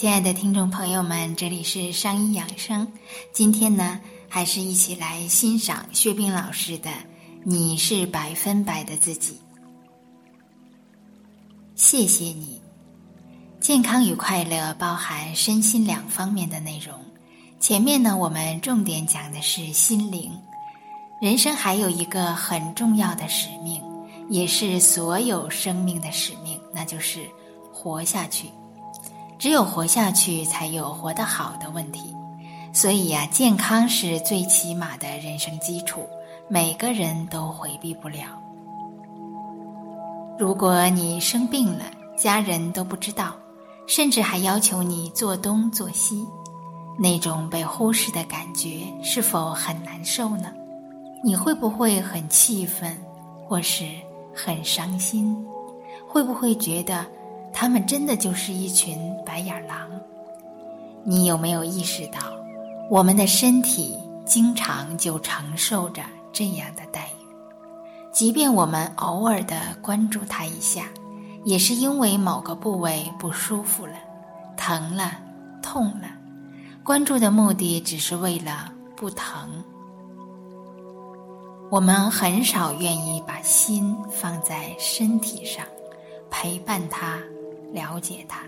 亲爱的听众朋友们，这里是商医养生。今天呢，还是一起来欣赏薛冰老师的《你是百分百的自己》。谢谢你。健康与快乐包含身心两方面的内容。前面呢，我们重点讲的是心灵。人生还有一个很重要的使命，也是所有生命的使命，那就是活下去。只有活下去，才有活得好的问题。所以呀，健康是最起码的人生基础，每个人都回避不了。如果你生病了，家人都不知道。甚至还要求你做东做西，那种被忽视的感觉是否很难受呢？你会不会很气愤，或是很伤心？会不会觉得他们真的就是一群白眼狼？你有没有意识到，我们的身体经常就承受着这样的待遇？即便我们偶尔的关注它一下。也是因为某个部位不舒服了、疼了、痛了，关注的目的只是为了不疼。我们很少愿意把心放在身体上，陪伴他、了解它，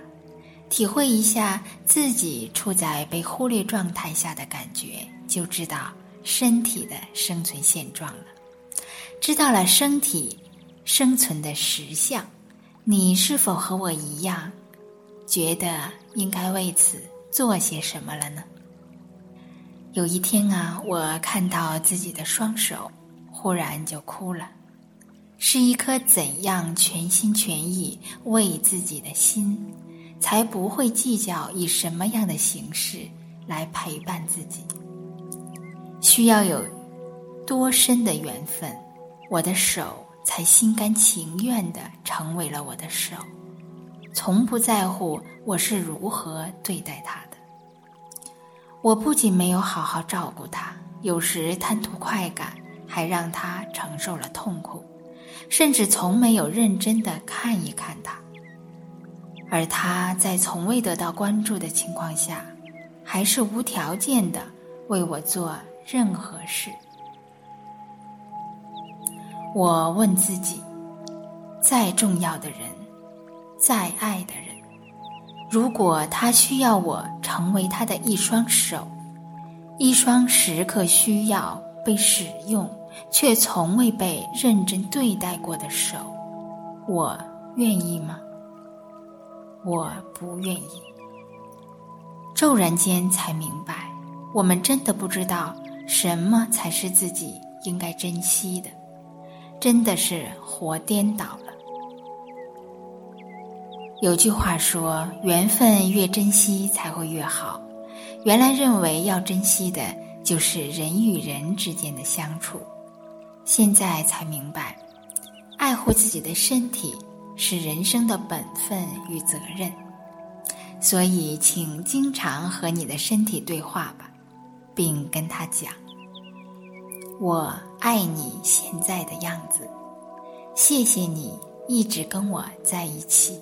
体会一下自己处在被忽略状态下的感觉，就知道身体的生存现状了，知道了身体生存的实相。你是否和我一样，觉得应该为此做些什么了呢？有一天啊，我看到自己的双手，忽然就哭了。是一颗怎样全心全意为自己的心，才不会计较以什么样的形式来陪伴自己？需要有多深的缘分？我的手。才心甘情愿的成为了我的手，从不在乎我是如何对待他的。我不仅没有好好照顾他，有时贪图快感，还让他承受了痛苦，甚至从没有认真的看一看他。而他在从未得到关注的情况下，还是无条件的为我做任何事。我问自己：再重要的人，再爱的人，如果他需要我成为他的一双手，一双时刻需要被使用却从未被认真对待过的手，我愿意吗？我不愿意。骤然间才明白，我们真的不知道什么才是自己应该珍惜的。真的是活颠倒了。有句话说：“缘分越珍惜才会越好。”原来认为要珍惜的就是人与人之间的相处，现在才明白，爱护自己的身体是人生的本分与责任。所以，请经常和你的身体对话吧，并跟他讲。我爱你现在的样子，谢谢你一直跟我在一起。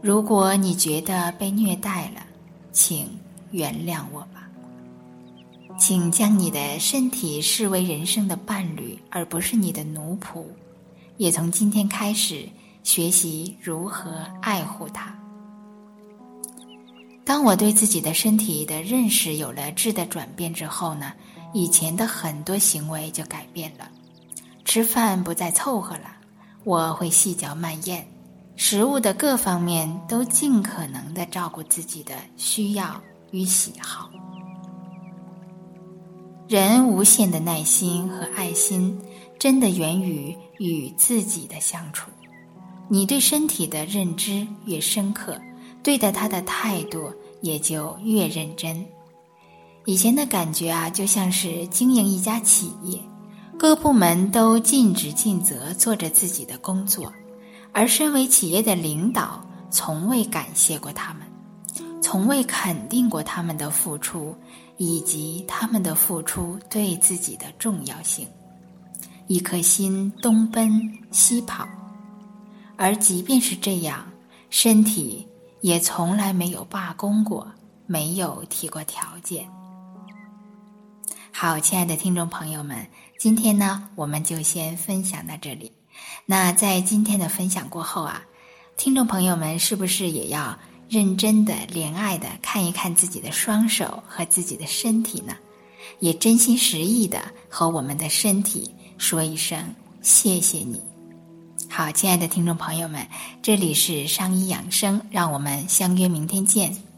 如果你觉得被虐待了，请原谅我吧。请将你的身体视为人生的伴侣，而不是你的奴仆。也从今天开始学习如何爱护它。当我对自己的身体的认识有了质的转变之后呢？以前的很多行为就改变了，吃饭不再凑合了，我会细嚼慢咽，食物的各方面都尽可能的照顾自己的需要与喜好。人无限的耐心和爱心，真的源于与自己的相处。你对身体的认知越深刻，对待他的态度也就越认真。以前的感觉啊，就像是经营一家企业，各部门都尽职尽责做着自己的工作，而身为企业的领导，从未感谢过他们，从未肯定过他们的付出，以及他们的付出对自己的重要性。一颗心东奔西跑，而即便是这样，身体也从来没有罢工过，没有提过条件。好，亲爱的听众朋友们，今天呢，我们就先分享到这里。那在今天的分享过后啊，听众朋友们是不是也要认真的、怜爱的看一看自己的双手和自己的身体呢？也真心实意的和我们的身体说一声谢谢你。好，亲爱的听众朋友们，这里是商医养生，让我们相约明天见。